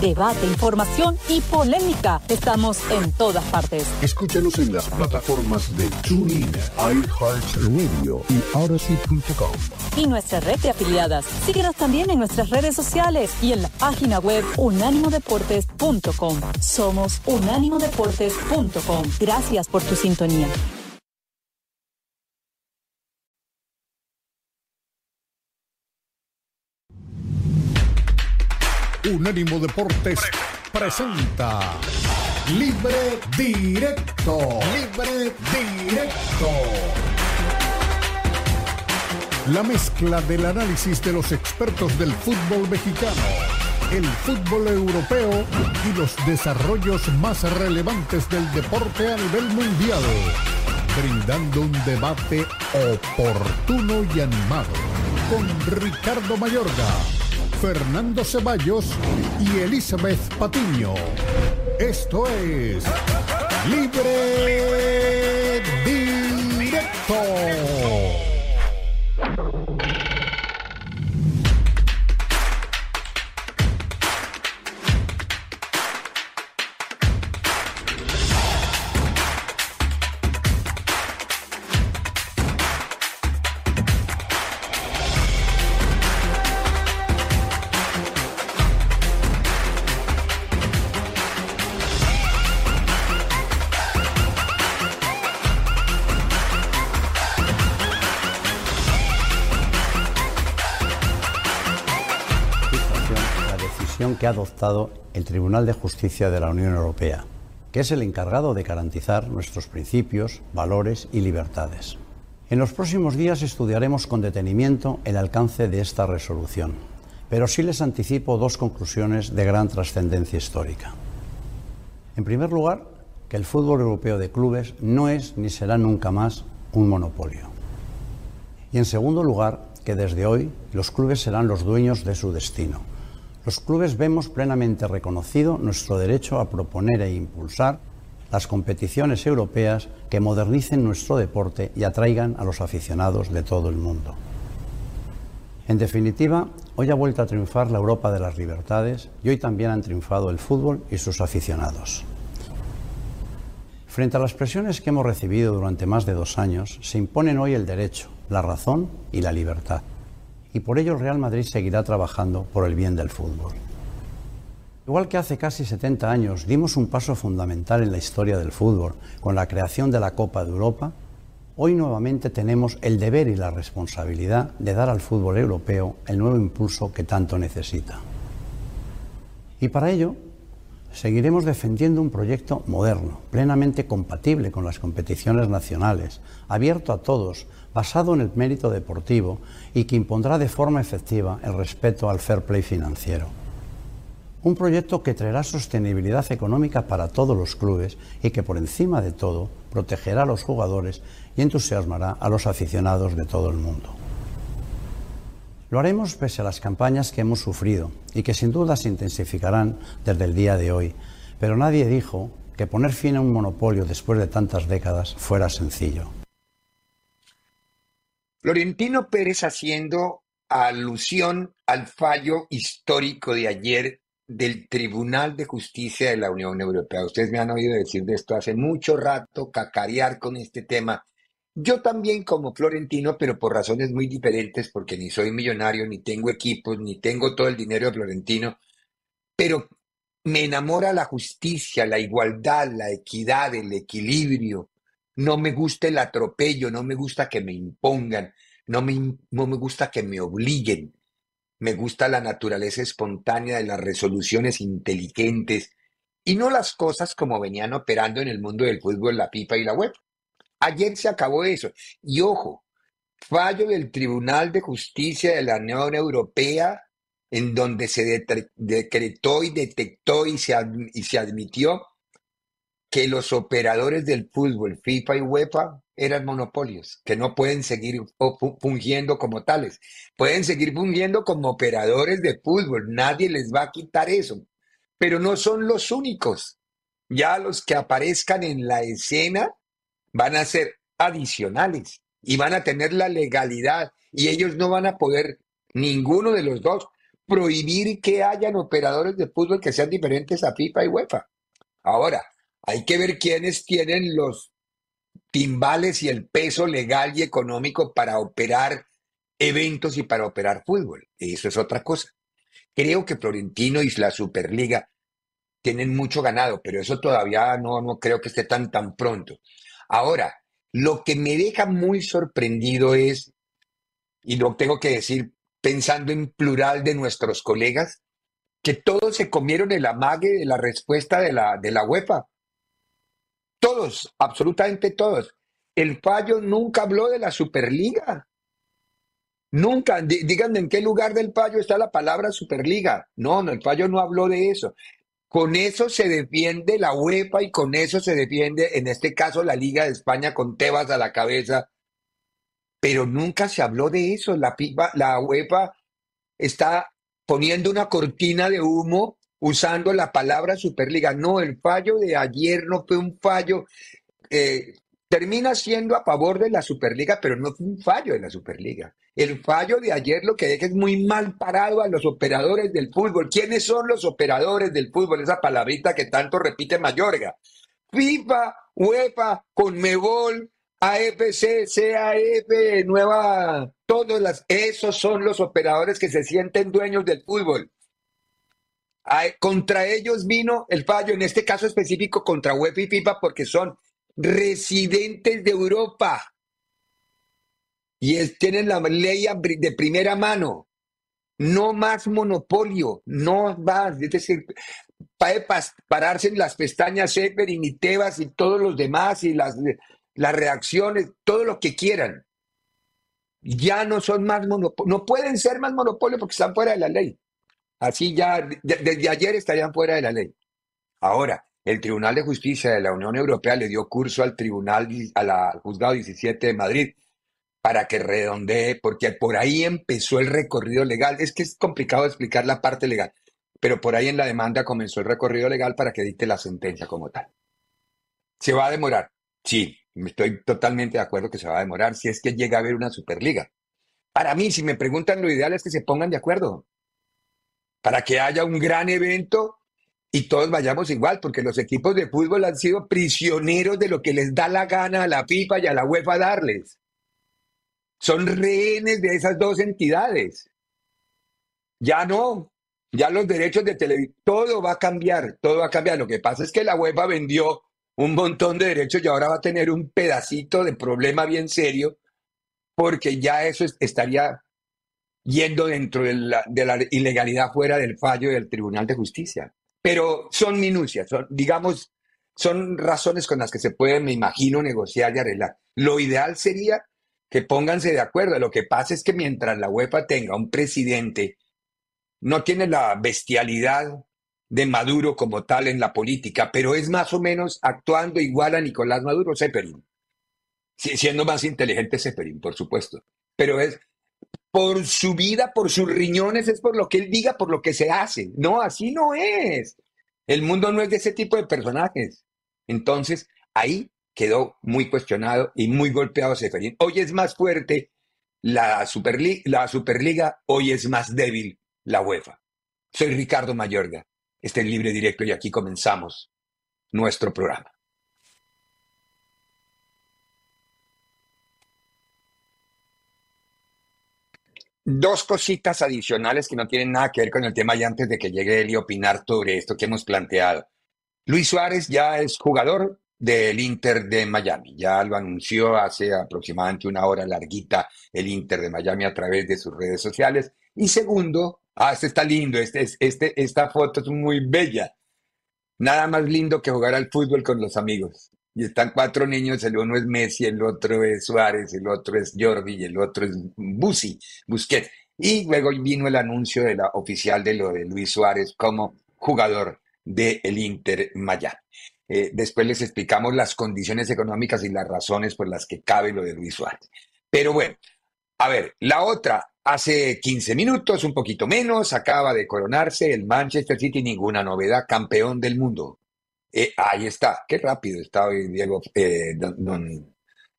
Debate, información y polémica. Estamos en todas partes. Escúchanos en las plataformas de TuneIn, iHeartRadio y Odyssey.com. Y nuestra red de afiliadas. Síguenos también en nuestras redes sociales y en la página web unánimodeportes.com. Somos unánimodeportes.com. Gracias por tu sintonía. Unánimo Deportes presenta Libre Directo. Libre Directo. La mezcla del análisis de los expertos del fútbol mexicano, el fútbol europeo y los desarrollos más relevantes del deporte a nivel mundial, brindando un debate oportuno y animado con Ricardo Mayorga Fernando Ceballos y Elizabeth Patiño. Esto es Libre Directo. Que ha adoptado el Tribunal de Justicia de la Unión Europea, que es el encargado de garantizar nuestros principios, valores y libertades. En los próximos días estudiaremos con detenimiento el alcance de esta resolución, pero sí les anticipo dos conclusiones de gran trascendencia histórica. En primer lugar, que el fútbol europeo de clubes no es ni será nunca más un monopolio. Y en segundo lugar, que desde hoy los clubes serán los dueños de su destino los clubes vemos plenamente reconocido nuestro derecho a proponer e impulsar las competiciones europeas que modernicen nuestro deporte y atraigan a los aficionados de todo el mundo. En definitiva, hoy ha vuelto a triunfar la Europa de las libertades y hoy también han triunfado el fútbol y sus aficionados. Frente a las presiones que hemos recibido durante más de dos años, se imponen hoy el derecho, la razón y la libertad y por ello el Real Madrid seguirá trabajando por el bien del fútbol. Igual que hace casi 70 años dimos un paso fundamental en la historia del fútbol con la creación de la Copa de Europa, hoy nuevamente tenemos el deber y la responsabilidad de dar al fútbol europeo el nuevo impulso que tanto necesita. Y para ello seguiremos defendiendo un proyecto moderno, plenamente compatible con las competiciones nacionales, abierto a todos, basado en el mérito deportivo y que impondrá de forma efectiva el respeto al fair play financiero. Un proyecto que traerá sostenibilidad económica para todos los clubes y que por encima de todo protegerá a los jugadores y entusiasmará a los aficionados de todo el mundo. Lo haremos pese a las campañas que hemos sufrido y que sin duda se intensificarán desde el día de hoy, pero nadie dijo que poner fin a un monopolio después de tantas décadas fuera sencillo. Florentino Pérez haciendo alusión al fallo histórico de ayer del Tribunal de Justicia de la Unión Europea. Ustedes me han oído decir de esto hace mucho rato, cacarear con este tema. Yo también como Florentino, pero por razones muy diferentes, porque ni soy millonario, ni tengo equipos, ni tengo todo el dinero de Florentino, pero me enamora la justicia, la igualdad, la equidad, el equilibrio, no me gusta el atropello, no me gusta que me impongan, no me, no me gusta que me obliguen. Me gusta la naturaleza espontánea de las resoluciones inteligentes y no las cosas como venían operando en el mundo del fútbol, la pipa y la web. Ayer se acabó eso. Y ojo, fallo del Tribunal de Justicia de la Unión Europea en donde se decretó y detectó y se, y se admitió que los operadores del fútbol, FIFA y UEFA, eran monopolios, que no pueden seguir fungiendo como tales. Pueden seguir fungiendo como operadores de fútbol, nadie les va a quitar eso, pero no son los únicos. Ya los que aparezcan en la escena van a ser adicionales y van a tener la legalidad y ellos no van a poder, ninguno de los dos, prohibir que hayan operadores de fútbol que sean diferentes a FIFA y UEFA. Ahora, hay que ver quiénes tienen los timbales y el peso legal y económico para operar eventos y para operar fútbol. Eso es otra cosa. Creo que Florentino y la Superliga tienen mucho ganado, pero eso todavía no, no creo que esté tan, tan pronto. Ahora, lo que me deja muy sorprendido es, y lo tengo que decir pensando en plural de nuestros colegas, que todos se comieron el amague de la respuesta de la, de la UEFA. Todos, absolutamente todos. El fallo nunca habló de la Superliga. Nunca, díganme en qué lugar del fallo está la palabra Superliga. No, no, el fallo no habló de eso. Con eso se defiende la UEFA y con eso se defiende, en este caso, la Liga de España con Tebas a la cabeza. Pero nunca se habló de eso. La, la UEFA está poniendo una cortina de humo usando la palabra Superliga. No, el fallo de ayer no fue un fallo. Eh, termina siendo a favor de la Superliga, pero no fue un fallo de la Superliga. El fallo de ayer lo que deja es muy mal parado a los operadores del fútbol. ¿Quiénes son los operadores del fútbol? Esa palabrita que tanto repite Mayorga. FIFA, UEFA, Conmebol, AFC, CAF, Nueva, todos las, esos son los operadores que se sienten dueños del fútbol. Contra ellos vino el fallo, en este caso específico contra UEFA y FIFA, porque son residentes de Europa y tienen la ley de primera mano. No más monopolio, no más. Es decir, para pararse en las pestañas Severin y Tebas y todos los demás y las, las reacciones, todo lo que quieran. Ya no son más monopolio, no pueden ser más monopolio porque están fuera de la ley. Así ya, desde ayer estarían fuera de la ley. Ahora, el Tribunal de Justicia de la Unión Europea le dio curso al Tribunal, al Juzgado 17 de Madrid para que redondee, porque por ahí empezó el recorrido legal. Es que es complicado explicar la parte legal, pero por ahí en la demanda comenzó el recorrido legal para que dicte la sentencia como tal. ¿Se va a demorar? Sí, estoy totalmente de acuerdo que se va a demorar si es que llega a haber una Superliga. Para mí, si me preguntan, lo ideal es que se pongan de acuerdo, para que haya un gran evento y todos vayamos igual, porque los equipos de fútbol han sido prisioneros de lo que les da la gana a la FIFA y a la UEFA darles son rehenes de esas dos entidades. Ya no, ya los derechos de televisión, todo va a cambiar, todo va a cambiar. Lo que pasa es que la UEFA vendió un montón de derechos y ahora va a tener un pedacito de problema bien serio, porque ya eso estaría yendo dentro de la, ilegalidad fuera del fallo del Tribunal de Justicia. Pero son minucias, son, digamos, son razones con las que se puede, me imagino, negociar y arreglar. Lo ideal sería que pónganse de acuerdo. Lo que pasa es que mientras la UEFA tenga un presidente, no tiene la bestialidad de Maduro como tal en la política, pero es más o menos actuando igual a Nicolás Maduro, Zeppelin. Siendo más inteligente Zeppelin, por supuesto. Pero es por su vida, por sus riñones, es por lo que él diga, por lo que se hace. No, así no es. El mundo no es de ese tipo de personajes. Entonces, ahí quedó muy cuestionado y muy golpeado Seferín. Hoy es más fuerte la, Superliga, la Superliga, hoy es más débil la UEFA. Soy Ricardo Mayorga, este es Libre Directo y aquí comenzamos nuestro programa. Dos cositas adicionales que no tienen nada que ver con el tema y antes de que llegue él y opinar sobre esto que hemos planteado. Luis Suárez ya es jugador del Inter de Miami. Ya lo anunció hace aproximadamente una hora larguita el Inter de Miami a través de sus redes sociales. Y segundo, ah, este está lindo, este, este, esta foto es muy bella. Nada más lindo que jugar al fútbol con los amigos. Y están cuatro niños, el uno es Messi, el otro es Suárez, el otro es Jordi y el otro es Busi, Busquets. Y luego vino el anuncio de la oficial de lo de Luis Suárez como jugador del el Inter Miami. Eh, después les explicamos las condiciones económicas y las razones por las que cabe lo de Luis Suárez. Pero bueno, a ver, la otra, hace 15 minutos, un poquito menos, acaba de coronarse el Manchester City, ninguna novedad, campeón del mundo. Eh, ahí está, qué rápido está hoy Diego, eh, don,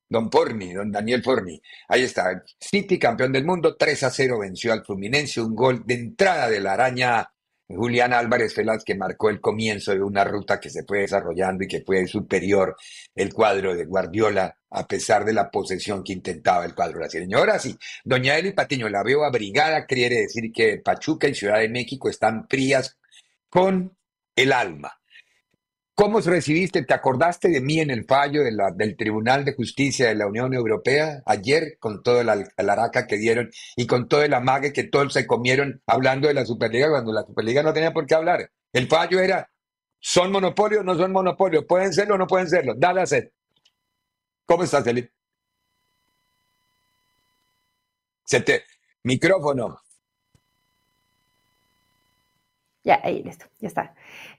don, Porni, don Daniel Porni. Ahí está, City campeón del mundo, 3 a 0 venció al Fluminense, un gol de entrada de la araña Julián Álvarez Felas que marcó el comienzo de una ruta que se fue desarrollando y que fue superior el cuadro de Guardiola a pesar de la posesión que intentaba el cuadro brasileño. Ahora sí, doña Eli Patiño, la veo abrigada, quiere decir que Pachuca y Ciudad de México están frías con el alma. ¿Cómo recibiste? ¿Te acordaste de mí en el fallo del Tribunal de Justicia de la Unión Europea ayer con todo el, araca que dieron y con todo el amague que todos se comieron hablando de la Superliga cuando la Superliga no tenía por qué hablar? El fallo era, ¿son monopolio o no son monopolio? ¿Pueden serlo o no pueden serlo? Dale a hacer. ¿Cómo estás, Felipe? Se te... Micrófono. Ya, ahí, listo, ya está.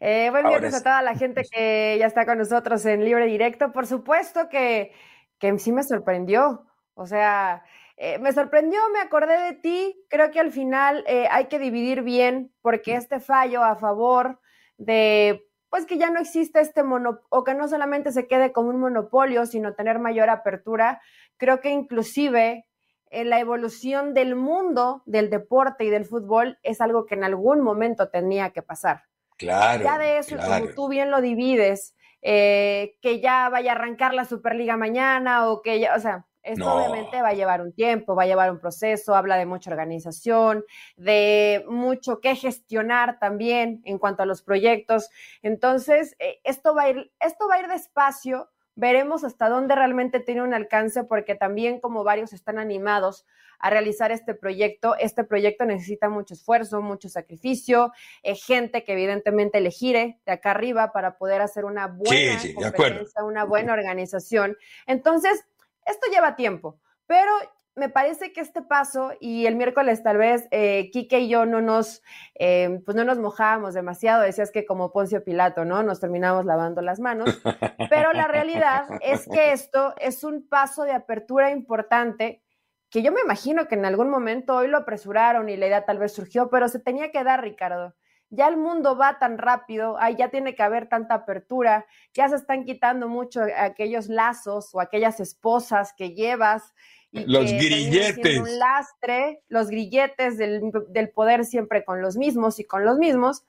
Eh, buen viernes a toda la gente que ya está con nosotros en Libre Directo. Por supuesto que, que sí me sorprendió. O sea, eh, me sorprendió, me acordé de ti. Creo que al final eh, hay que dividir bien, porque este fallo a favor de, pues que ya no existe este monopolio, o que no solamente se quede como un monopolio, sino tener mayor apertura, creo que inclusive la evolución del mundo del deporte y del fútbol es algo que en algún momento tenía que pasar. Claro. Ya de eso, como tú bien lo divides, eh, que ya vaya a arrancar la Superliga mañana o que ya, o sea, esto obviamente va a llevar un tiempo, va a llevar un proceso, habla de mucha organización, de mucho que gestionar también en cuanto a los proyectos. Entonces, eh, esto va a ir, esto va a ir despacio, Veremos hasta dónde realmente tiene un alcance, porque también como varios están animados a realizar este proyecto, este proyecto necesita mucho esfuerzo, mucho sacrificio, eh, gente que evidentemente le gire de acá arriba para poder hacer una buena competencia, una buena organización. Entonces, esto lleva tiempo, pero me parece que este paso y el miércoles tal vez eh, Quique y yo no nos, eh, pues no nos mojábamos demasiado, decías que como Poncio Pilato, ¿no? Nos terminamos lavando las manos, pero la realidad es que esto es un paso de apertura importante que yo me imagino que en algún momento hoy lo apresuraron y la idea tal vez surgió, pero se tenía que dar, Ricardo. Ya el mundo va tan rápido, ahí ya tiene que haber tanta apertura, ya se están quitando mucho aquellos lazos o aquellas esposas que llevas los grilletes. Un lastre, los grilletes del, poder siempre con los mismos y con los mismos,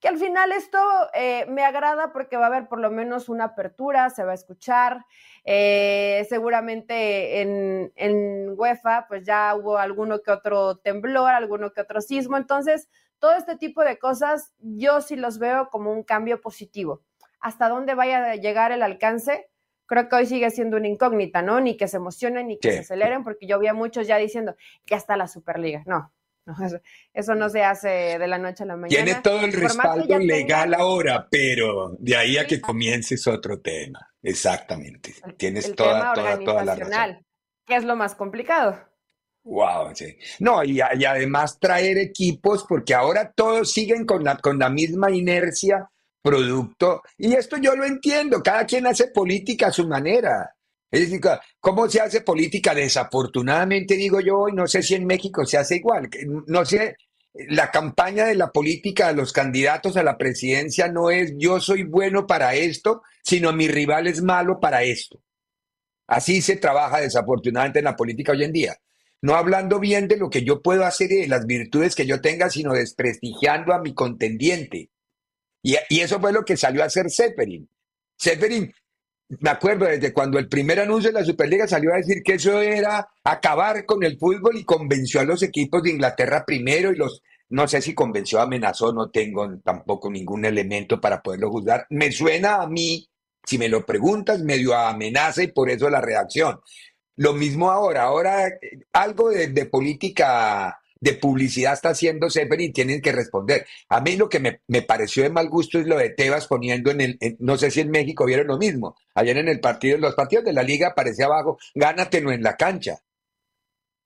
que al final esto eh, me agrada porque va a haber por lo menos una apertura, se va a escuchar, eh, seguramente en, en UEFA pues ya hubo alguno que otro temblor, alguno que otro sismo, entonces todo este tipo de cosas yo sí los veo como un cambio positivo. Hasta dónde vaya a llegar el alcance, creo que hoy sigue siendo una incógnita, ¿no? Ni que se emocionen ni que se aceleren, porque yo vi a muchos ya diciendo, ya está la Superliga. No, eso, no se hace de la noche a la mañana. Tiene todo el respaldo legal ahora, pero de ahí a que comience es otro tema. Exactamente. Tienes toda, toda, toda la razón. Que es lo más complicado. Wow, sí. No, y, y, además traer equipos, porque ahora todos siguen con la, con la misma inercia producto. Y esto yo lo entiendo, cada quien hace política a su manera. Es decir, ¿cómo se hace política? Desafortunadamente digo yo, y no sé si en México se hace igual. No sé, la campaña de la política de los candidatos a la presidencia no es yo soy bueno para esto, sino mi rival es malo para esto. Así se trabaja desafortunadamente en la política hoy en día. No hablando bien de lo que yo puedo hacer y de las virtudes que yo tenga, sino desprestigiando a mi contendiente. Y, eso fue lo que salió a hacer Zeppelin. Zeppelin, me acuerdo desde cuando el primer anuncio de la Superliga salió a decir que eso era acabar con el fútbol y convenció a los equipos de Inglaterra primero y los, no sé si convenció, amenazó, no tengo tampoco ningún elemento para poderlo juzgar. Me suena a mí, si me lo preguntas, medio amenaza y por eso la reacción. Lo mismo ahora, ahora eh, algo de política de publicidad está haciendo Sefer y tienen que responder. A mí lo que me, pareció de mal gusto es lo de Tebas poniendo en el, no sé si en México vieron lo mismo, ayer en el partido, los partidos de la liga aparecía abajo, gánatelo en la cancha.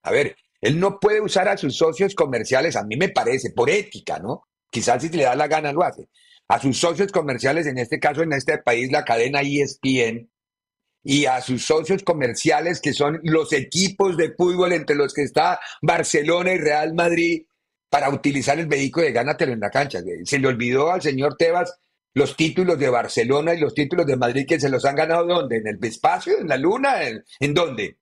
A ver, él no puede usar a sus socios comerciales, a mí me parece, por ética, ¿no? Quizás si le da la gana lo hace. A sus socios comerciales, en este caso en este país, la cadena ESPN, y a sus socios comerciales, que son los equipos de fútbol entre los que está Barcelona y Real Madrid, para utilizar el vehículo de gánatelo en la cancha. Se le olvidó al señor Tebas los títulos de Barcelona y los títulos de Madrid que se los han ganado ¿dónde? ¿En el espacio? ¿En la luna? ¿En, dónde?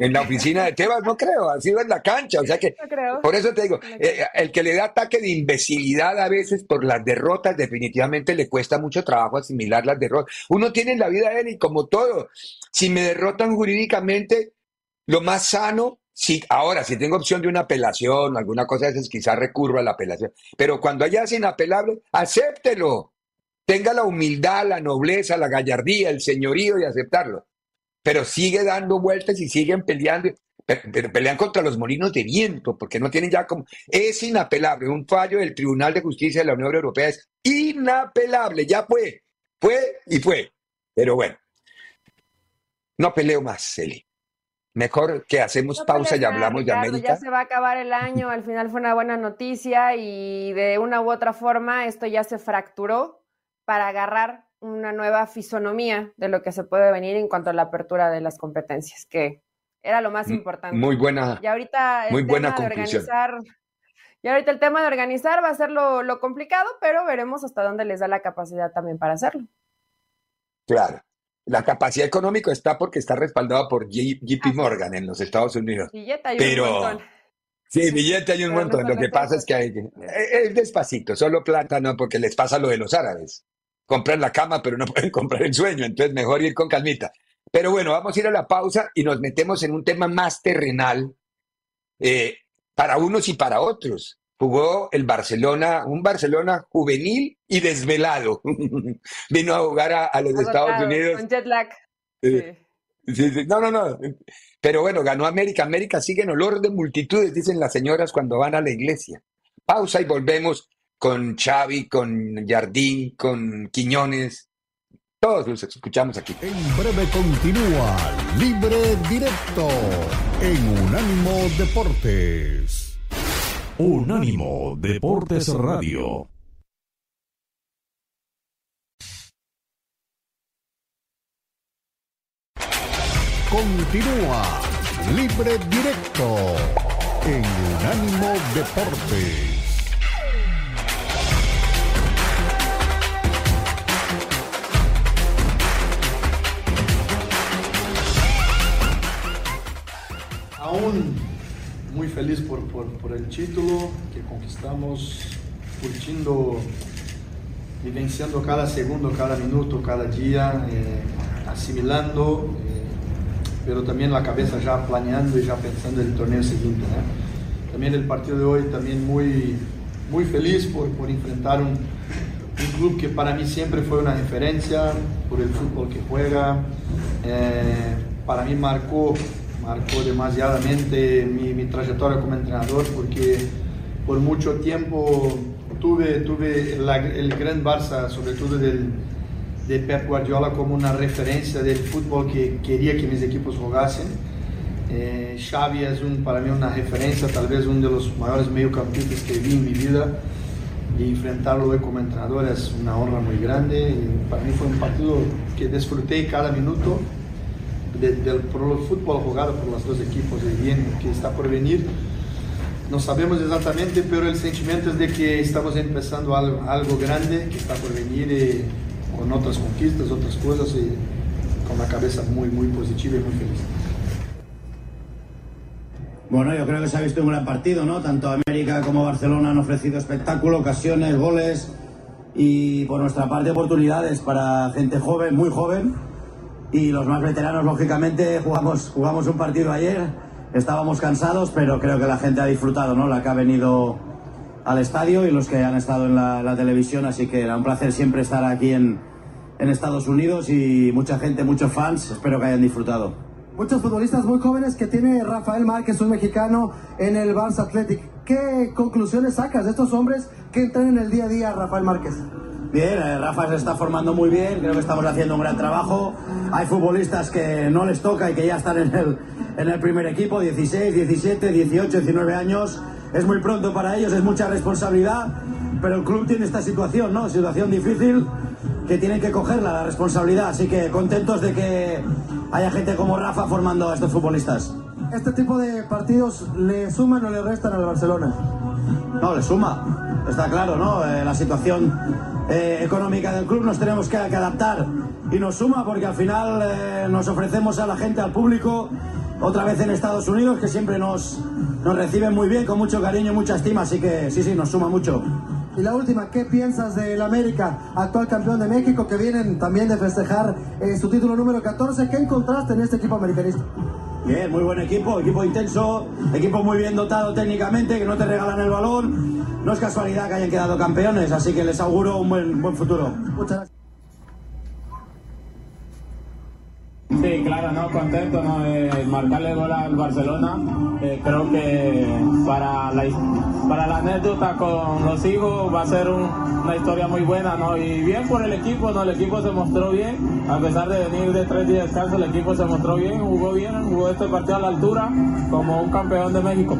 En la oficina de Tebas, no creo, ha sido en la cancha, o sea que, por eso te digo, eh, el que le da ataque de imbecilidad a veces por las derrotas, definitivamente le cuesta mucho trabajo asimilar las derrotas. Uno tiene en la vida de él y como todo, si me derrotan jurídicamente, lo más sano Sí, ahora, si tengo opción de una apelación o alguna cosa de esas, quizás recurro a la apelación. Pero cuando haya inapelable, acéptelo. Tenga la humildad, la nobleza, la gallardía, el señorío de aceptarlo. Pero sigue dando vueltas y siguen peleando. Pero, pelean contra los molinos de viento, porque no tienen ya como... Es inapelable. Un fallo del Tribunal de Justicia de la Unión Europea es inapelable. Ya fue. Fue y fue. Pero bueno. No peleo más, Celi. Mejor que hacemos pausa y hablamos de América. Ya se va a acabar el año, al final fue una buena noticia y de una u otra forma esto ya se fracturó para agarrar una nueva fisonomía de lo que se puede venir en cuanto a la apertura de las competencias, que era lo más importante. Muy buena. Y ahorita el muy buena tema de organizar, y ahorita el tema de organizar va a ser lo, lo complicado, pero veremos hasta dónde les da la capacidad también para hacerlo. Claro. La capacidad económica está porque está respaldada por JP Morgan en los Estados Unidos. Billete hay Pero, un montón. Sí, billete hay un montón. Lo que pasa es que hay, eh, es despacito, solo plata no, porque les pasa lo de los árabes. Compran la cama, pero no pueden comprar el sueño, entonces mejor ir con calmita. Pero bueno, vamos a ir a la pausa y nos metemos en un tema más terrenal eh, para unos y para otros jugó el Barcelona, un Barcelona juvenil y desvelado. Vino a jugar a, los Estados Unidos. Con jet lag. sí. No, no, no. Pero bueno, ganó América. América sigue en olor de multitudes, dicen las señoras cuando van a la iglesia. Pausa y volvemos con Xavi, con Jardín, con Quiñones. Todos los escuchamos aquí. En breve continúa Libre Directo en Unánimo Deportes. Unánimo Deportes Radio. Continúa Libre Directo en Unánimo Deportes. Aún muy feliz por, por, el título que conquistamos, curtindo, vivenciando cada segundo, cada minuto, cada día, eh, asimilando, eh, pero también la cabeza ya planeando y ya pensando en el torneo siguiente. También el partido de hoy, también muy, muy feliz por, por enfrentar un, un club que para mí siempre fue una referencia por el fútbol que juega. Eh, para mí marcó marcó demasiadamente mi, mi, trayectoria como entrenador porque por mucho tiempo tuve, tuve el gran Barça, sobre todo del, de Pep Guardiola, como una referencia del fútbol que quería que mis equipos jugasen. Eh, Xavi es un, para mí una referencia, tal vez uno de los mayores mediocampistas que vi en mi vida y enfrentarlo hoy como entrenador es una honra muy grande. Y para mí fue un partido que disfruté cada minuto del fútbol jugado por los dos equipos de bien que está por venir. No sabemos exactamente, pero el sentimiento es de que estamos empezando algo, algo grande que está por venir eh, con otras conquistas, otras cosas y con la cabeza muy, muy positiva y muy feliz. Bueno, yo creo que se ha visto un gran partido, ¿no? Tanto América como Barcelona han ofrecido espectáculo, ocasiones, goles y por nuestra parte oportunidades para gente joven, muy joven, y los más veteranos, lógicamente, jugamos, jugamos un partido ayer, estábamos cansados, pero creo que la gente ha disfrutado, ¿no? La que ha venido al estadio y los que han estado en la, televisión, así que era un placer siempre estar aquí en, Estados Unidos y mucha gente, muchos fans, espero que hayan disfrutado. Muchos futbolistas muy jóvenes que tiene Rafael Márquez, un mexicano, en el Barça Athletic. ¿Qué conclusiones sacas de estos hombres que entran en el día a día Rafael Márquez? Bien, eh, Rafa se está formando muy bien, creo que estamos haciendo un gran trabajo. Hay futbolistas que no les toca y que ya están en el, en el primer equipo, 16, 17, 18, 19 años. Es muy pronto para ellos, es mucha responsabilidad, pero el club tiene esta situación, ¿no? Situación difícil que tienen que cogerla, la responsabilidad. Así que contentos de que haya gente como Rafa formando a estos futbolistas. ¿Este tipo de partidos le suman o le restan al Barcelona? No, le suma. Está claro, ¿no? Eh, la situación eh, económica del club, nos tenemos que, adaptar y nos suma porque al final eh, nos ofrecemos a la gente, al público, otra vez en Estados Unidos, que siempre nos, nos reciben muy bien, con mucho cariño y mucha estima, así que sí, sí, nos suma mucho. Y la última, ¿qué piensas del América, actual campeón de México, que vienen también de festejar eh, su título número 14? ¿Qué encontraste en este equipo americanista? Bien, muy buen equipo, equipo intenso, equipo muy bien dotado técnicamente, que no te regalan el balón. No es casualidad que hayan quedado campeones, así que les auguro un buen, buen futuro. Muchas gracias. Sí, claro, no, contento ¿no? marcarle gol al Barcelona. Eh, creo que para la, para la anécdota con los hijos va a ser una historia muy buena, ¿no? Y bien por el equipo, ¿no? El equipo se mostró bien, a pesar de venir de tres días de descanso, el equipo se mostró bien, jugó bien, jugó este partido a la altura como un campeón de México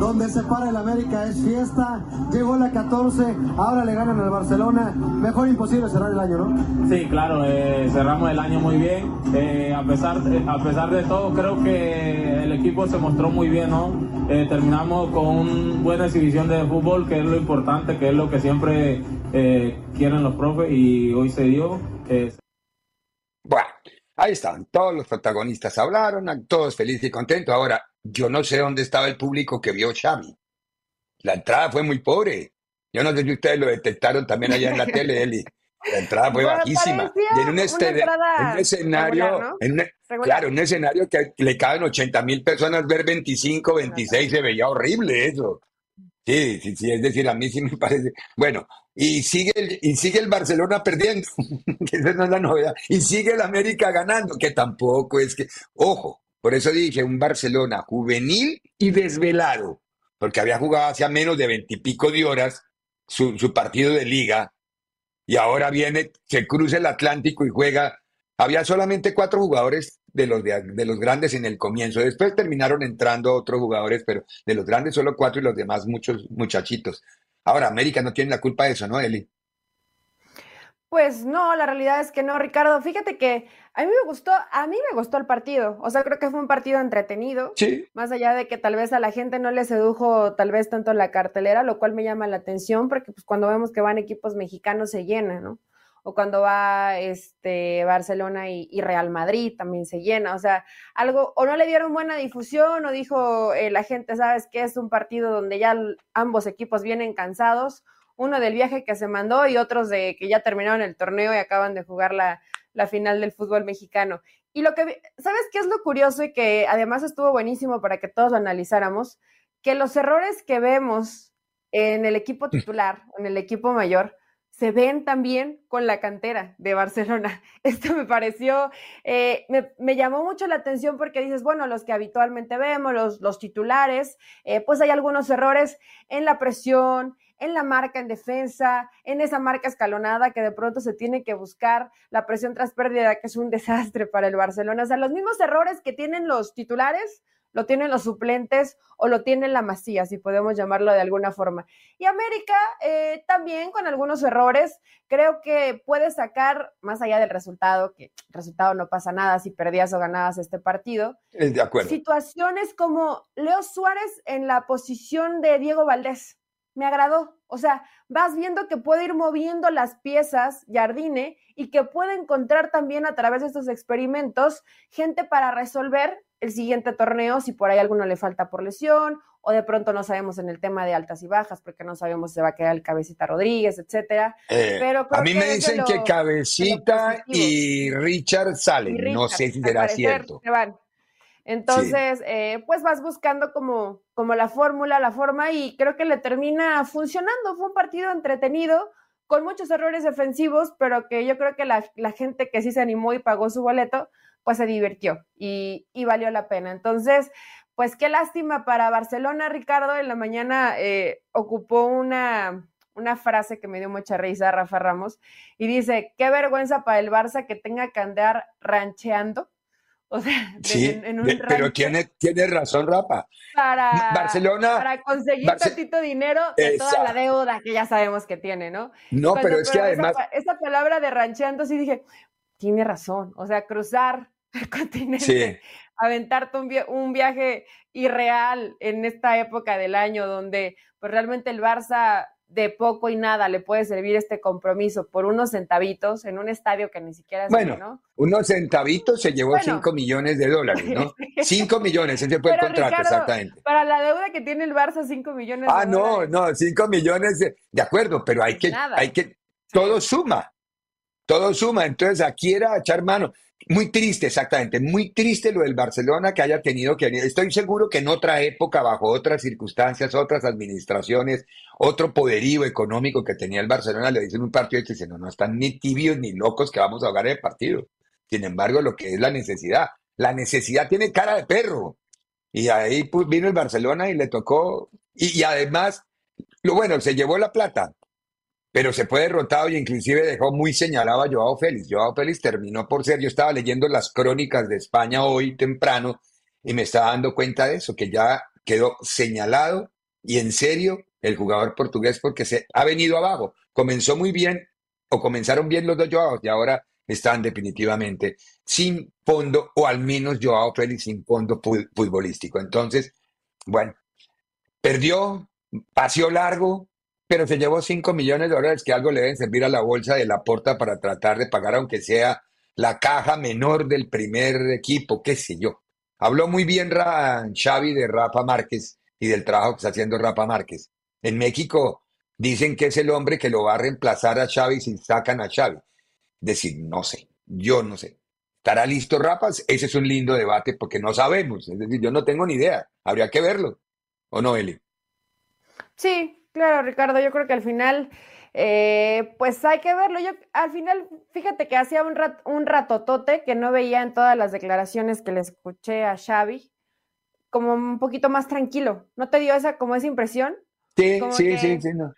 donde se para el América es fiesta, llegó la 14, ahora le ganan al Barcelona, mejor imposible cerrar el año, ¿no? Sí, claro, eh, cerramos el año muy bien, eh, a, pesar de, a pesar de todo creo que el equipo se mostró muy bien, ¿no? Eh, terminamos con una buena exhibición de fútbol, que es lo importante, que es lo que siempre quieren los profes y hoy se dio. Bueno, ahí están, todos los protagonistas hablaron, todos felices y contentos. Ahora, yo no sé dónde estaba el público que vio Xavi. La entrada fue muy pobre. Yo no sé si ustedes lo detectaron también allá en la tele, Eli. La entrada fue bajísima. Y en un, escenario, claro, un escenario que le caben 80 mil personas, ver 25, 26, se veía horrible eso. Sí, sí, sí, es decir, a mí sí me parece. Bueno, y sigue el, y sigue el Barcelona perdiendo, que esa no es la novedad, y sigue el América ganando, que tampoco es que. Ojo, por eso dije un Barcelona juvenil y desvelado, porque había jugado hacía menos de veintipico de horas su, partido de liga y ahora viene, se cruza el Atlántico y juega. Había solamente cuatro jugadores de los, de, los grandes en el comienzo. Después terminaron entrando otros jugadores, pero de los grandes solo cuatro y los demás muchos muchachitos. Ahora, América no tiene la culpa de eso, ¿no, Eli? Pues no, la realidad es que no, Ricardo. Fíjate que a mí me gustó, a mí me gustó el partido. O sea, creo que fue un partido entretenido. Sí. Más allá de que tal vez a la gente no le sedujo tal vez tanto la cartelera, lo cual me llama la atención porque pues cuando vemos que van equipos mexicanos se llena, ¿no? O cuando va este Barcelona y, Real Madrid también se llena. O sea, algo, o no le dieron buena difusión, o dijo eh, la gente, sabes que es un partido donde ya ambos equipos vienen cansados uno del viaje que se mandó y otros de que ya terminaron el torneo y acaban de jugar la, final del fútbol mexicano. Y lo que, ¿sabes qué es lo curioso y que además estuvo buenísimo para que todos lo analizáramos? Que los errores que vemos en el equipo titular, en el equipo mayor, se ven también con la cantera de Barcelona. Esto me pareció, eh, me, llamó mucho la atención porque dices, bueno, los que habitualmente vemos, los, los titulares, eh, pues hay algunos errores en la presión, en la marca en defensa, en esa marca escalonada que de pronto se tiene que buscar la presión tras pérdida, que es un desastre para el Barcelona. O sea, los mismos errores que tienen los titulares, lo tienen los suplentes o lo tienen la masía, si podemos llamarlo de alguna forma. Y América eh, también con algunos errores, creo que puede sacar, más allá del resultado, que el resultado no pasa nada si perdías o ganabas este partido, de acuerdo. situaciones como Leo Suárez en la posición de Diego Valdés me agradó. O sea, vas viendo que puede ir moviendo las piezas Jardine y que puede encontrar también a través de estos experimentos gente para resolver el siguiente torneo si por ahí alguno le falta por lesión o de pronto no sabemos en el tema de altas y bajas porque no sabemos si se va a quedar el Cabecita Rodríguez, etcétera. Eh, Pero a mí me dicen que Cabecita y Richard salen, no sé si será cierto. Entonces, eh, pues vas buscando como, como la fórmula, la forma y creo que le termina funcionando. Fue un partido entretenido, con muchos errores defensivos, pero que yo creo que la, gente que sí se animó y pagó su boleto, pues se divirtió y, valió la pena. Entonces, pues qué lástima para Barcelona, Ricardo. En la mañana eh, ocupó una, una frase que me dio mucha risa, Rafa Ramos, y dice, qué vergüenza para el Barça que tenga que andar rancheando o sea, en, un pero tiene, tiene razón, Rapa. Para, Barcelona, para conseguir tantito dinero de toda la deuda que ya sabemos que tiene, ¿no? No, pero es que además. Esa, palabra de rancheando, sí dije, tiene razón. O sea, cruzar el continente, aventarte un, un viaje irreal en esta época del año donde pues realmente el Barça de poco y nada le puede servir este compromiso por unos centavitos en un estadio que ni siquiera es bueno, unos centavitos se llevó 5 millones de dólares, ¿no? 5 millones, ese fue el contrato, exactamente. Para la deuda que tiene el Barça, 5 millones ah, no, no, 5 millones, de, de, acuerdo, pero hay que, hay que, todo suma, todo suma, entonces aquí era echar mano. Muy triste, exactamente. Muy triste lo del Barcelona que haya tenido que. Estoy seguro que en otra época, bajo otras circunstancias, otras administraciones, otro poderío económico que tenía el Barcelona, le dicen un partido y dicen: no, no están ni tibios ni locos que vamos a jugar el partido. Sin embargo, lo que es la necesidad. La necesidad tiene cara de perro. Y ahí pues, vino el Barcelona y le tocó. Y, y además, lo bueno, se llevó la plata, pero se fue derrotado y inclusive dejó muy señalado a Joao Félix. Joao Félix terminó por ser, yo estaba leyendo las crónicas de España hoy temprano y me estaba dando cuenta de eso, que ya quedó señalado y en serio el jugador portugués porque se ha venido abajo. Comenzó muy bien o comenzaron bien los dos Joao y ahora están definitivamente sin fondo o al menos Joao Félix sin fondo futbolístico. Entonces, bueno, perdió, paseó largo, pero se llevó 5 millones de dólares que algo le deben servir a la bolsa de la porta para tratar de pagar, aunque sea la caja menor del primer equipo, qué sé yo. Habló muy bien Xavi de Rafa Márquez y del trabajo que está haciendo Rafa Márquez. En México dicen que es el hombre que lo va a reemplazar a Xavi si sacan a Xavi. Decir, no sé, yo no sé. ¿Estará listo Rafa? Ese es un lindo debate porque no sabemos. Es decir, yo no tengo ni idea. Habría que verlo. ¿O no, Eli? Sí, Claro, Ricardo, yo creo que al final, eh, pues hay que verlo. Yo al final, fíjate que hacía un, un ratotote que no veía en todas las declaraciones que le escuché a Xavi, como un poquito más tranquilo. ¿No te dio esa como esa impresión? Sí, sí, sí, sí, no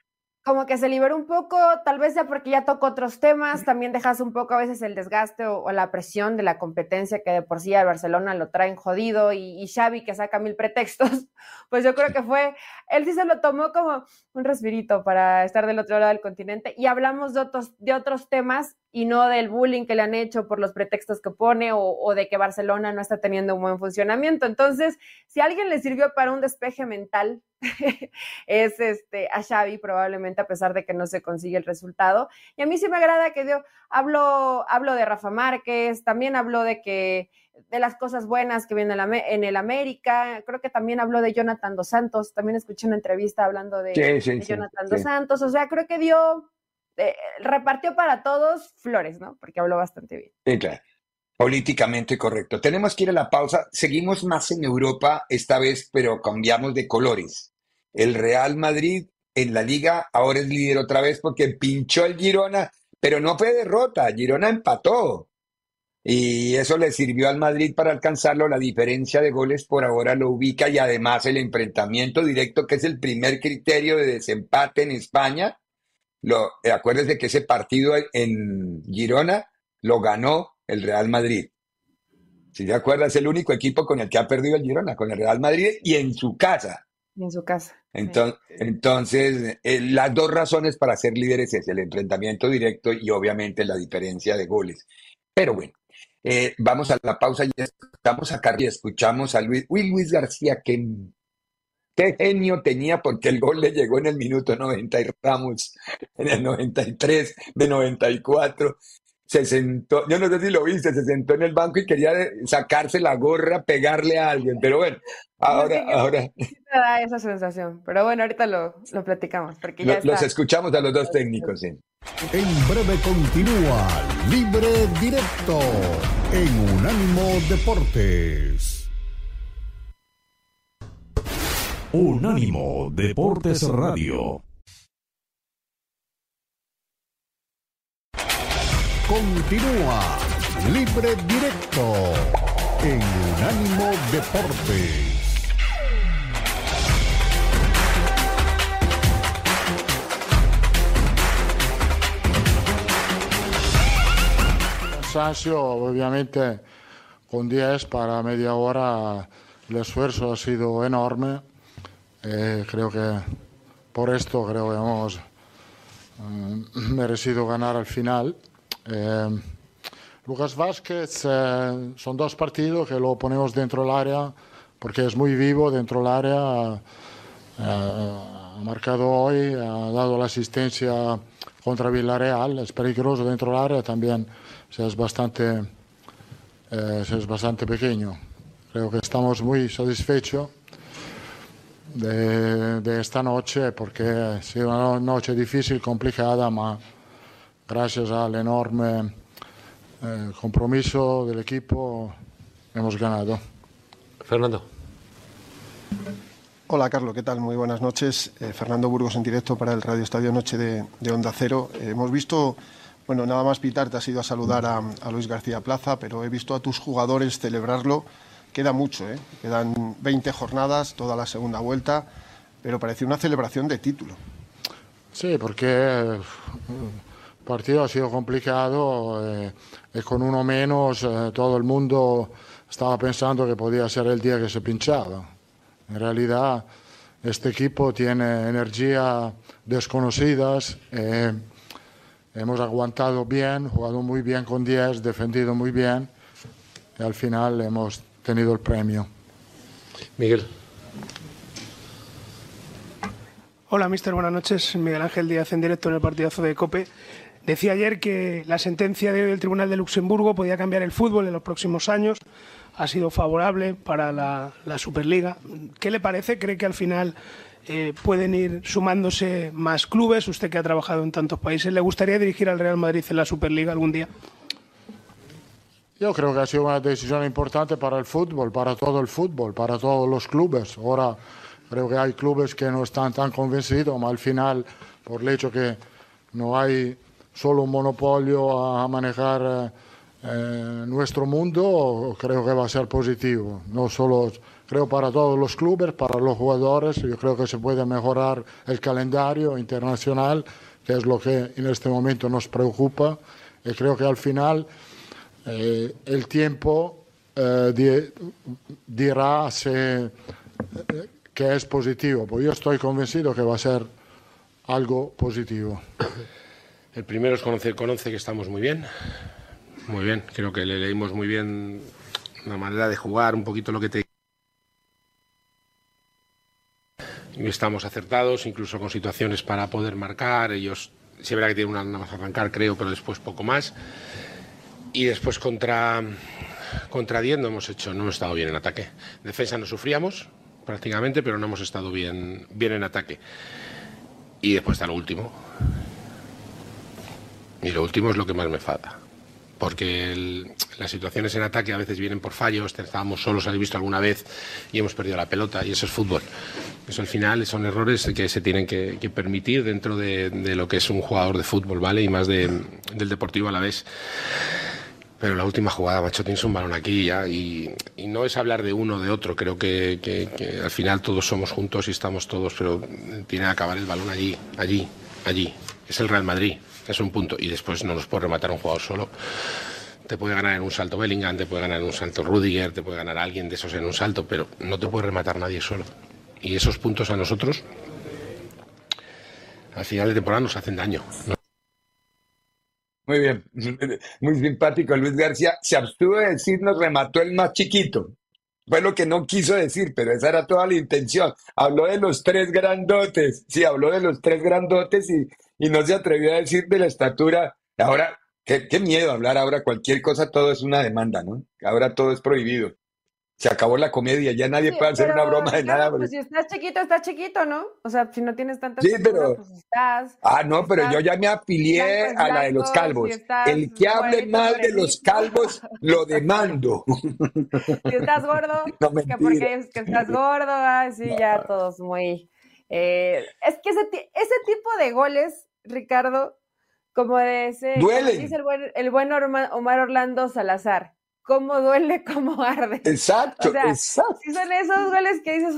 como que se liberó un poco, tal vez ya porque ya tocó otros temas, también dejas un poco a veces el desgaste o, la presión de la competencia que de por sí al Barcelona lo traen jodido y, Xavi que saca mil pretextos, pues yo creo que fue, él sí se lo tomó como un respirito para estar del otro lado del continente y hablamos de otros, de otros temas y no del bullying que le han hecho por los pretextos que pone o, o de que Barcelona no está teniendo un buen funcionamiento. Entonces, si a alguien le sirvió para un despeje mental, es este, a Xavi probablemente a pesar de que no se consigue el resultado. Y a mí sí me agrada que dio, hablo, hablo de Rafa Márquez, también hablo de que de las cosas buenas que vienen en el América, creo que también habló de Jonathan Dos Santos, también escuché una entrevista hablando de, Jonathan Dos Santos, o sea, creo que dio, eh, repartió para todos flores, ¿no? Porque habló bastante bien. Sí, claro. Políticamente correcto. Tenemos que ir a la pausa. Seguimos más en Europa esta vez, pero cambiamos de colores. El Real Madrid en la liga ahora es líder otra vez porque pinchó el Girona, pero no fue derrota, Girona empató. Y eso le sirvió al Madrid para alcanzarlo. La diferencia de goles por ahora lo ubica y además el enfrentamiento directo, que es el primer criterio de desempate en España. Lo, acuérdense que ese partido en Girona lo ganó el Real Madrid. Si te acuerdas, es el único equipo con el que ha perdido el Girona, con el Real Madrid y en su casa. En su casa. Entonces, entonces eh, las dos razones para ser líderes es el enfrentamiento directo y obviamente la diferencia de goles. Pero bueno, eh, vamos a la pausa y estamos acá y escuchamos a Luis, Luis García, que qué genio tenía porque el gol le llegó en el minuto 90 y Ramos en el 93 de 94 se sentó, yo no sé si lo viste, se sentó en el banco y quería sacarse la gorra, pegarle a alguien, pero bueno, ahora, ahora. da esa sensación, pero bueno, ahorita lo, lo platicamos, porque ya Los escuchamos a los dos técnicos, sí. En breve continúa Libre Directo en Unánimo Deportes. Unánimo Deportes Radio. Continúa Libre Directo en Unánimo Deportes. Cansancio, obviamente, con 10 para media hora el esfuerzo ha sido enorme. Eh, creo que por esto creo hemos eh, merecido ganar al final. Eh, Lucas Vázquez eh, son dos partidos que lo ponemos dentro del área porque es muy vivo dentro del área. Eh, ha marcado hoy, ha dado la asistencia contra Villarreal, es peligroso dentro del área también, es bastante, eh, es bastante pequeño. Creo que estamos muy satisfechos de, esta noche porque ha sido una noche difícil, complicada, pero gracias al enorme eh, compromiso del equipo hemos ganado. Fernando. Hola Carlos, ¿qué tal? Muy buenas noches. Eh, Fernando Burgos en directo para el Radio Estadio Noche de, Onda Cero. Eh, hemos visto, bueno, nada más Pitar te has ido a saludar a, Luis García Plaza, pero he visto a tus jugadores celebrarlo. Queda mucho, ¿eh? Quedan 20 jornadas, toda la segunda vuelta, pero parece una celebración de título. Sí, porque partido ha sido complicado y con uno menos todo el mundo estaba pensando que podía ser el día que se pinchaba en realidad, este equipo tiene energía desconocidas. Eh, hemos aguantado bien, jugado muy bien con 10, defendido muy bien y al final hemos tenido el premio. Miguel. Hola, mister. Buenas noches. Miguel Ángel Díaz en directo en el partidazo de COPE. Decía ayer que la sentencia del Tribunal de Luxemburgo podía cambiar el fútbol en los próximos años ha sido favorable para la, Superliga. ¿Qué le parece? ¿Cree que al final eh, pueden ir sumándose más clubes? Usted que ha trabajado en tantos países, ¿le gustaría dirigir al Real Madrid en la Superliga algún día? Yo creo que ha sido una decisión importante para el fútbol, para todo el fútbol, para todos los clubes. Ahora creo que hay clubes que no están tan convencidos, pero al final, por el hecho que no hay solo un monopolio a manejar eh, eh, nuestro mundo creo que va a ser positivo, no solo creo para todos los clubes, para los jugadores, yo creo que se puede mejorar el calendario internacional, que es lo que en este momento nos preocupa, y creo que al final eh, el tiempo dirá que es positivo, pues yo estoy convencido que va a ser algo positivo. El primero es conocer, conoce que estamos muy bien, muy bien, creo que le leímos muy bien la manera de jugar, un poquito lo que te... Estamos acertados, incluso con situaciones para poder marcar. Ellos, sí, verá que tienen una más arrancar, creo, pero después poco más. Y después contra, contra 10 no hemos hecho, no hemos estado bien en ataque. defensa no sufríamos prácticamente, pero no hemos estado bien, bien en ataque. Y después está lo último. Y lo último es lo que más me falta porque las situaciones en ataque a veces vienen por fallos, estábamos solos, habéis visto alguna vez y hemos perdido la pelota y eso es fútbol. Eso al final son errores que se tienen que, permitir dentro de, lo que es un jugador de fútbol, ¿vale? Y más del deportivo a la vez. Pero la última jugada, macho, tienes un balón aquí ya y, no es hablar de uno o de otro, creo que, que al final todos somos juntos y estamos todos, pero tiene que acabar el balón allí, allí, allí. Es el Real Madrid, es un punto. Y después no nos puede rematar un jugador solo. Te puede ganar en un salto Bellingham, te puede ganar en un salto Rudiger, te puede ganar alguien de esos en un salto, pero no te puede rematar nadie solo. Y esos puntos a nosotros, al final de temporada, nos hacen daño. Muy bien, muy simpático Luis García. Se abstuvo de decir remató el más chiquito. Fue lo que no quiso decir, pero esa era toda la intención. Habló de los tres grandotes. Sí, habló de los tres grandotes y, y no se atrevió a decir de la estatura. Ahora, qué, miedo hablar ahora cualquier cosa, todo es una demanda, ¿no? Ahora todo es prohibido. Se acabó la comedia, ya nadie puede hacer una broma de nada. Pues si estás chiquito, estás chiquito, ¿no? O sea, si no tienes tanta sí, pero, pues estás. Ah, no, pero yo ya me afilié a la de los calvos. El que hable mal de los calvos, lo demando. Si estás gordo, que porque es que estás gordo, así ya todos muy. Eh, es que ese, ese tipo de goles Ricardo, como de ese, dice el buen, el buen Omar Orlando Salazar, cómo duele, cómo arde. Exacto, exacto. Si son esos goles que dices,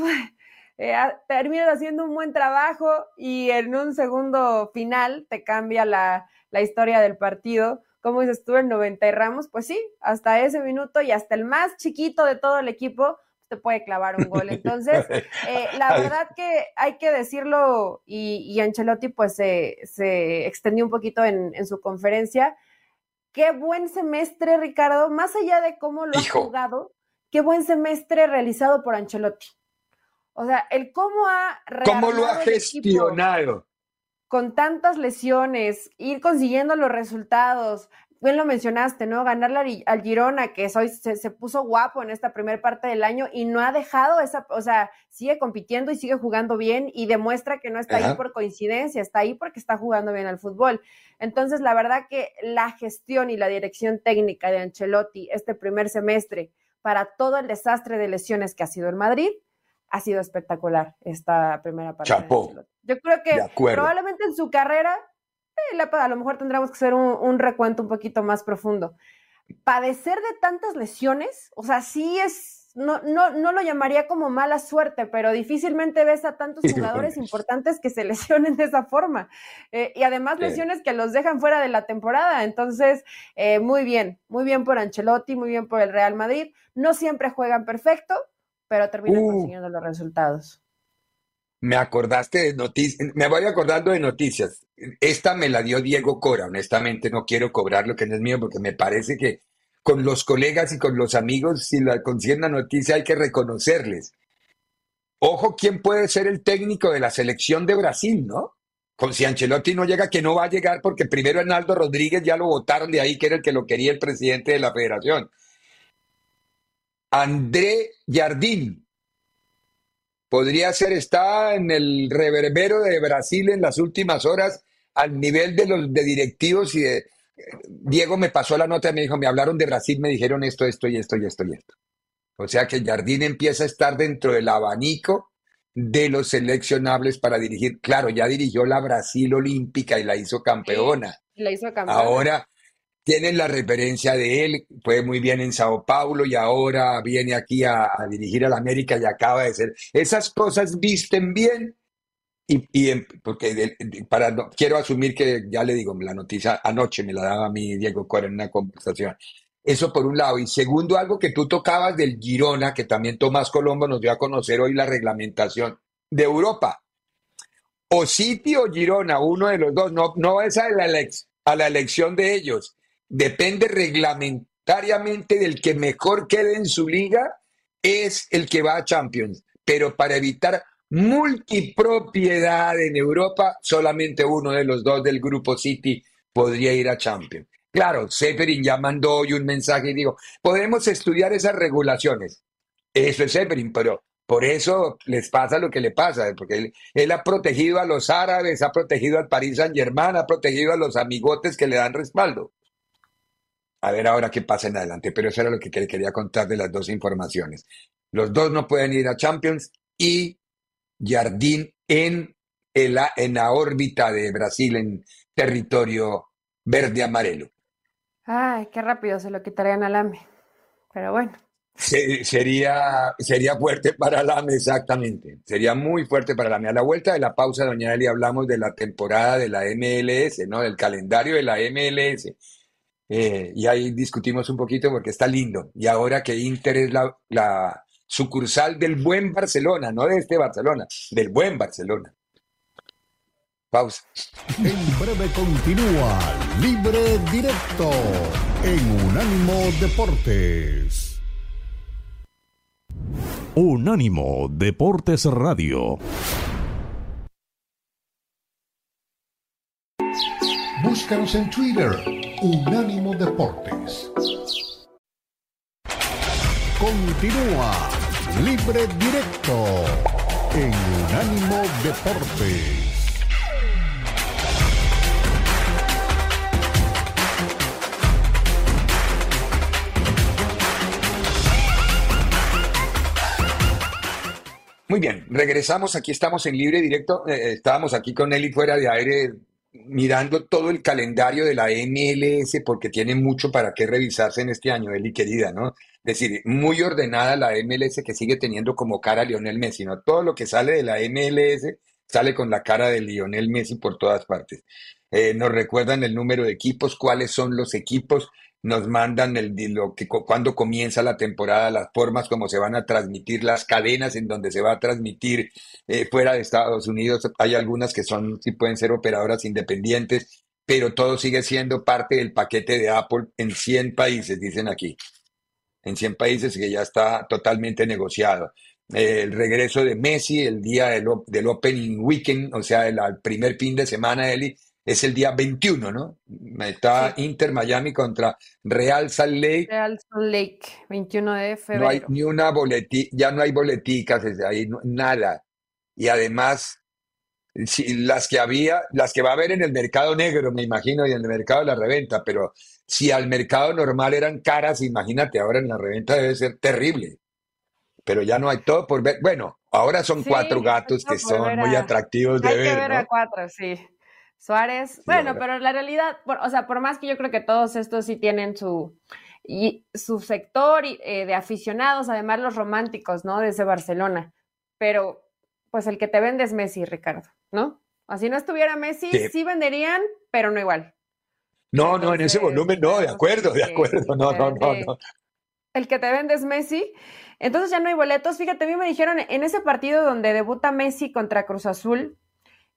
eh, terminas haciendo un buen trabajo y en un segundo final te cambia la, la historia del partido. Como dices tú, en 90 y Ramos, pues sí, hasta ese minuto y hasta el más chiquito de todo el equipo te puede clavar un gol. Entonces, eh, la verdad que hay que decirlo, y, Ancelotti pues se, extendió un poquito en, su conferencia. Qué buen semestre, Ricardo, más allá de cómo lo ha jugado, qué buen semestre realizado por Ancelotti. O sea, el cómo ha ¿Cómo lo ha gestionado? Con tantas lesiones, ir consiguiendo los resultados, bien lo mencionaste, ¿no? Ganarle al Girona, que hoy se, puso guapo en esta primera parte del año y no ha dejado esa, o sea, sigue compitiendo y sigue jugando bien y demuestra que no está ahí por coincidencia, está ahí porque está jugando bien al fútbol. Entonces, la verdad que la gestión y la dirección técnica de Ancelotti este primer semestre para todo el desastre de lesiones que ha sido el Madrid, ha sido espectacular esta primera parte. Yo creo que probablemente en su carrera a lo mejor tendríamos que hacer un, recuento un poquito más profundo. Padecer de tantas lesiones, o sea, sí es, no, no, no lo llamaría como mala suerte, pero difícilmente ves a tantos jugadores importantes que se lesionen de esa forma. Eh, y además lesiones que los dejan fuera de la temporada. Entonces, eh, muy bien, muy bien por Ancelotti, muy bien por el Real Madrid. No siempre juegan perfecto, pero terminan uh. consiguiendo los resultados me acordaste de noticias, me voy acordando de noticias. Esta me la dio Diego Cora, honestamente no quiero cobrar lo que no es mío porque me parece que con los colegas y con los amigos, si la consiguen la noticia hay que reconocerles. Ojo, ¿quién puede ser el técnico de la selección de Brasil, no? Con si Ancelotti no llega, que no va a llegar porque primero Arnaldo Rodríguez ya lo votaron de ahí, que era el que lo quería el presidente de la federación. André Jardín, podría ser, está en el reverbero de Brasil en las últimas horas al nivel de los de directivos y de, Diego me pasó la nota y me dijo, me hablaron de Brasil, me dijeron esto, esto y esto y esto y esto. O sea que Jardín empieza a estar dentro del abanico de los seleccionables para dirigir. Claro, ya dirigió la Brasil Olímpica y la hizo campeona. la hizo campeona. Ahora tienen la referencia de él, fue muy bien en Sao Paulo y ahora viene aquí a, dirigir a la América y acaba de ser. Esas cosas visten bien y, porque para quiero asumir que ya le digo, la noticia anoche me la daba a mí Diego Cora en una conversación. Eso por un lado. Y segundo, algo que tú tocabas del Girona, que también Tomás Colombo nos dio a conocer hoy la reglamentación de Europa. O City o Girona, uno de los dos, no, no es a la, a la elección de ellos depende reglamentariamente del que mejor quede en su liga, es el que va a Champions. Pero para evitar multipropiedad en Europa, solamente uno de los dos del grupo City podría ir a Champions. Claro, Seferin ya mandó hoy un mensaje y dijo, podemos estudiar esas regulaciones. Eso es Seferin, pero por eso les pasa lo que le pasa, porque él, él, ha protegido a los árabes, ha protegido al Paris Saint Germain, ha protegido a los amigotes que le dan respaldo a ver ahora qué pasa en adelante. Pero eso era lo que quería contar de las dos informaciones. Los dos no pueden ir a Champions y Jardín en, en la órbita de Brasil, en territorio verde-amarelo. Ay, qué rápido se lo quitarían a Lame. Pero bueno. sería, sería fuerte para Lame, exactamente. Sería muy fuerte para Lame. A la vuelta de la pausa, doña Eli, hablamos de la temporada de la MLS, ¿no? Del calendario de la MLS eh, y ahí discutimos un poquito porque está lindo. Y ahora que Inter es la, la sucursal del buen Barcelona, no de este Barcelona, del buen Barcelona. Pausa. En breve continúa Libre Directo en Unánimo Deportes. Unánimo Deportes Radio. Búscanos en Twitter Unánimo Deportes. Continúa Libre Directo en Unánimo Deportes. Muy bien, regresamos, aquí estamos en libre directo, eh, estábamos aquí con Eli fuera de aire mirando todo el calendario de la MLS, porque tiene mucho para qué revisarse en este año, Eli querida, ¿no? Es decir, muy ordenada la MLS que sigue teniendo como cara a Lionel Messi, ¿no? Todo lo que sale de la MLS sale con la cara de Lionel Messi por todas partes. Eh, nos recuerdan el número de equipos, cuáles son los equipos, nos mandan el, lo que cuando comienza la temporada, las formas como se van a transmitir, las cadenas en donde se va a transmitir eh, fuera de Estados Unidos. Hay algunas que son, sí pueden ser operadoras independientes, pero todo sigue siendo parte del paquete de Apple en 100 países, dicen aquí. En 100 países que ya está totalmente negociado. el regreso de Messi, el día del, del Opening Weekend, o sea, el, el primer fin de semana, Eli, es el día 21, ¿no? Está Inter Miami contra Real Salt Lake. Real Salt Lake, 21 de febrero. No hay ni una boletica, ya no hay boleticas ahí, no- nada. Y además, si, las que había, las que va a haber en el mercado negro, me imagino, y en el mercado de la reventa, pero si al mercado normal eran caras, imagínate, ahora en la reventa debe ser terrible. Pero ya no hay todo por ver. Bueno, ahora son Sí, cuatro gatos que son ver muy atractivos de Hay que ver, ver ¿no? a cuatro, sí. Suárez, bueno, pero la realidad, por- o sea, por más que yo creo que todos estos sí tienen su, y, su sector y, eh, de aficionados, además los románticos, ¿no? De ese Barcelona. Pero, pues el que te vende es Messi, Ricardo, ¿no? Así no estuviera Messi, Sí. sí venderían, pero no igual. No, no, en ese volumen no, de acuerdo, de acuerdo, no, no, no, no. el que te vende es Messi. Entonces ya no hay boletos. Fíjate, a mí me dijeron en ese partido donde debuta Messi contra Cruz Azul,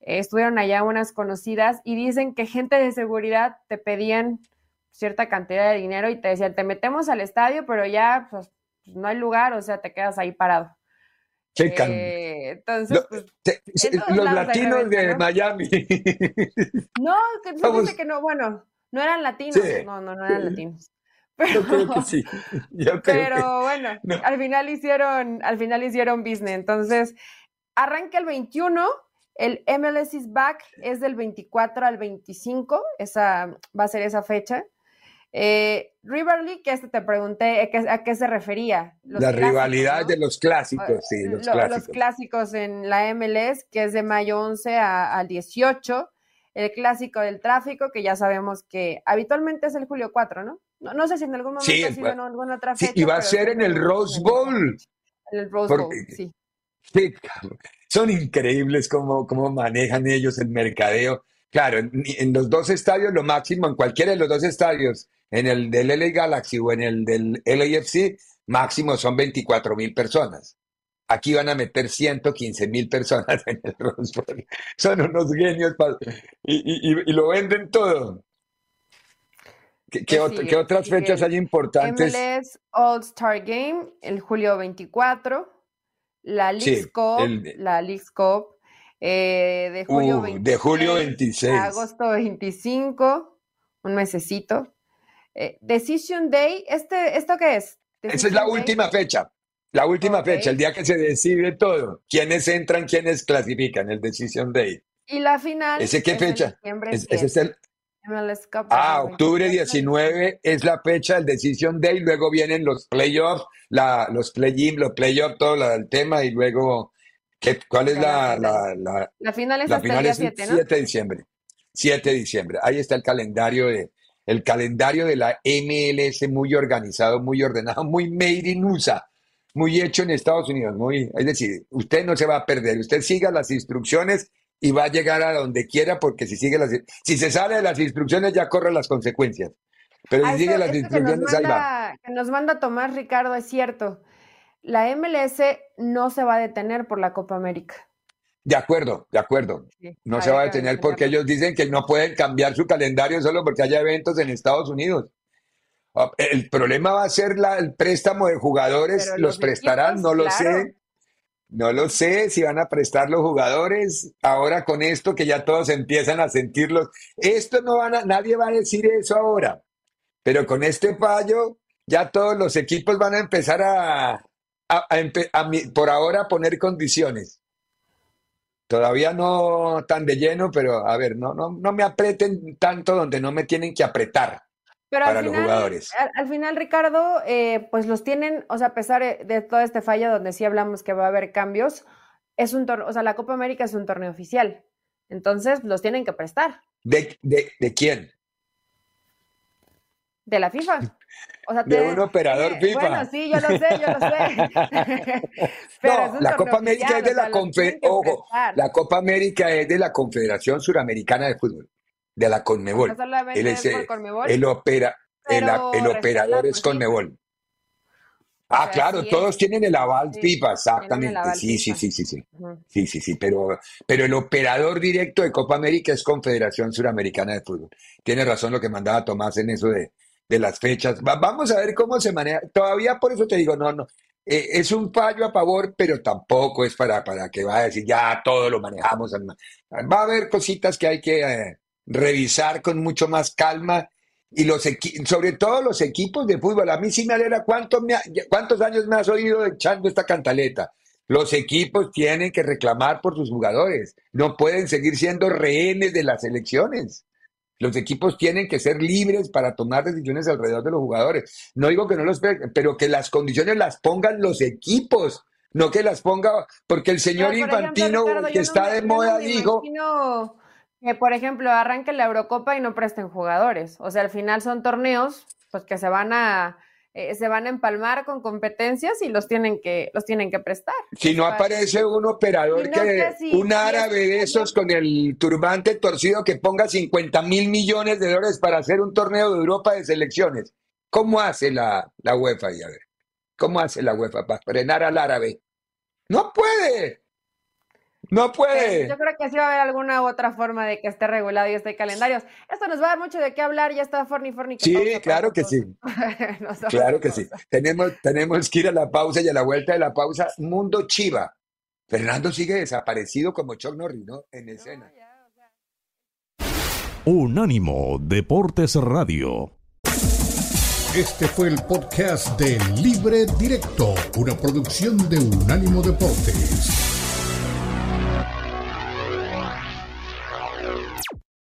eh, estuvieron allá unas conocidas y dicen que gente de seguridad te pedían cierta cantidad de dinero y te decían, te metemos al estadio, pero ya pues, no hay lugar, o sea, te quedas ahí parado. Qué Eh, entonces, pues, te- en todos los latinos de ¿no? Miami. no, que que no, bueno, no eran latinos, Sí. no, no, no eran latinos. Yo creo que sí. Yo creo Pero que- bueno, no. al final hicieron, al final hicieron business. Entonces, arranca el 21, el MLS is back es del 24 al 25, esa va a ser esa fecha. Eh, River League, que este te pregunté a qué, a qué se refería. Los la clásicos, rivalidad ¿no? de los clásicos, sí, los Lo- clásicos. clásicos en la MLS, que es de mayo 11 a- al 18. El clásico del tráfico, que ya sabemos que habitualmente es el julio 4, ¿no? No, no sé si en algún momento Sí, ha sido en alguna otra Sí, fecha. y va a ser en el Rose Bowl. En el Rose Bowl, sí. Sí. Son increíbles cómo, cómo manejan ellos el mercadeo. Claro, en, en los dos estadios, lo máximo, en cualquiera de los dos estadios, en el del LA Galaxy o en el del LAFC, máximo son 24 mil personas. Aquí van a meter 115 mil personas en el Rose Bowl. Son unos genios y, y- y- y lo venden todo. ¿Qué, qué Pues qué otras fechas hay importantes? MLS All-Star Game, el julio 24. La Leagues Sí, el- la Cup, eh, de julio Uh, 26 de julio 26. a agosto 25, un mesecito. Eh, Decision Day, este, ¿esto qué es? Esa es la Day. última fecha. La última fecha, el día que se decide todo. ¿Quiénes entran, quiénes clasifican? El Decision Day. Y la final. ¿Ese qué es fecha? diciembre Es- 7, ese es el, Cup ah, 2024. octubre 19 es la fecha del Decision Day. Luego vienen los playoffs, la, los play-in, los playoffs, todo la- el tema. Y luego, ¿qué, ¿cuál es la, la la, la, final es la hasta el final día es el 7, ¿no? 7 de diciembre. 7 de diciembre. Ahí está el calendario de, el calendario de la MLS muy organizado, muy ordenado, muy made in USA, muy hecho en Estados Unidos. Muy, es decir, usted no se va a perder, usted siga las instrucciones y va a llegar a donde quiera, porque si sigue las, si se sale de las instrucciones ya corre las consecuencias. Pero Ah, si sigue esto- las esto que nos instrucciones, ahí va. manda, que nos manda Tomás Ricardo es cierto. La MLS no se va a detener por la Copa América. De acuerdo, de acuerdo. Sí, No se va a detener porque ellos dicen que no pueden cambiar su calendario solo porque haya eventos en Estados Unidos. Ah, El problema va a ser la- el préstamo de jugadores. Pero ¿Los los prestarán? equipos, No lo claro. sé. No lo sé si van a prestar los jugadores. Ahora con esto que ya todos empiezan a sentirlos. Esto no van a, nadie va a decir eso ahora. Pero con este fallo, ya todos los equipos van a empezar a, por ahora poner condiciones. Todavía no tan de lleno, pero a ver, no, no, no me aprieten tanto donde no me tienen que apretar Pero para al los final, jugadores. al, al final, Ricardo, eh, pues los tienen, o sea, a pesar de- de todo este fallo donde sí hablamos que va a haber cambios, es un torneo, o sea, la Copa América es un torneo oficial. Entonces, los tienen que prestar ¿De, de, de quién? de la FIFA. O sea, De te- un operador FIFA. Bueno, sí, yo lo sé, yo lo sé. Pero es No, un la Copa América oficial, es de la Confe- ojo, prestar. la Copa América es de la Confederación Suramericana de Fútbol, de la Conmebol. No Él es es, por eh, Conmebol, el opera, el, el operador es. Conmebol. Ah, sea, claro, sí todos es. tienen el aval Sí, el exactamente. aval Sí, sí, sí, sí, sí. Sí, sí, sí, pero, pero el operador directo de Copa América es Confederación Suramericana de Fútbol. Tiene razón lo que mandaba Tomás en eso de, de las fechas. Va- vamos a ver cómo se maneja. Todavía por eso te digo, no, no. eh, es un fallo a favor, pero tampoco es para, para que vaya a decir ya todo lo manejamos. Va a haber cositas que hay que eh, revisar con mucho más calma y los sobre todo los equipos de fútbol. A mí sí me alegra cuántos, cuántos años me has oído echando esta cantaleta. Los equipos tienen que reclamar por sus jugadores, no pueden seguir siendo rehenes de las elecciones. Los equipos tienen que ser libres para tomar decisiones alrededor de los jugadores. No digo que no los, pero que las condiciones las pongan los equipos, no que las ponga, porque el señor Infantino, que está de moda, dijo... Que, por ejemplo, arranquen la Eurocopa y no presten jugadores. O sea, al final son torneos pues que se van a eh, se van a empalmar con competencias y los tienen que, los tienen que prestar. Si no aparece un operador que, un árabe de esos con el turbante torcido que ponga 50 mil millones de dólares para hacer un torneo de Europa de selecciones, ¿cómo hace la, la UEFA? Y a ver, ¿cómo hace la UEFA para frenar al árabe? No puede. No puede. Yo creo que sí va a haber alguna otra forma de que esté regulado y esté calendario. Esto nos va a dar mucho de qué hablar, ya está Forni Forni. Sí, claro que sí. claro que sí. Tenemos, tenemos que ir a la pausa y a la vuelta de la pausa, Mundo Chiva. Fernando sigue desaparecido como Chuck Norris, ¿no? En escena. Unánimo Deportes Radio. Este fue el podcast de Libre Directo, una producción de Unánimo Deportes.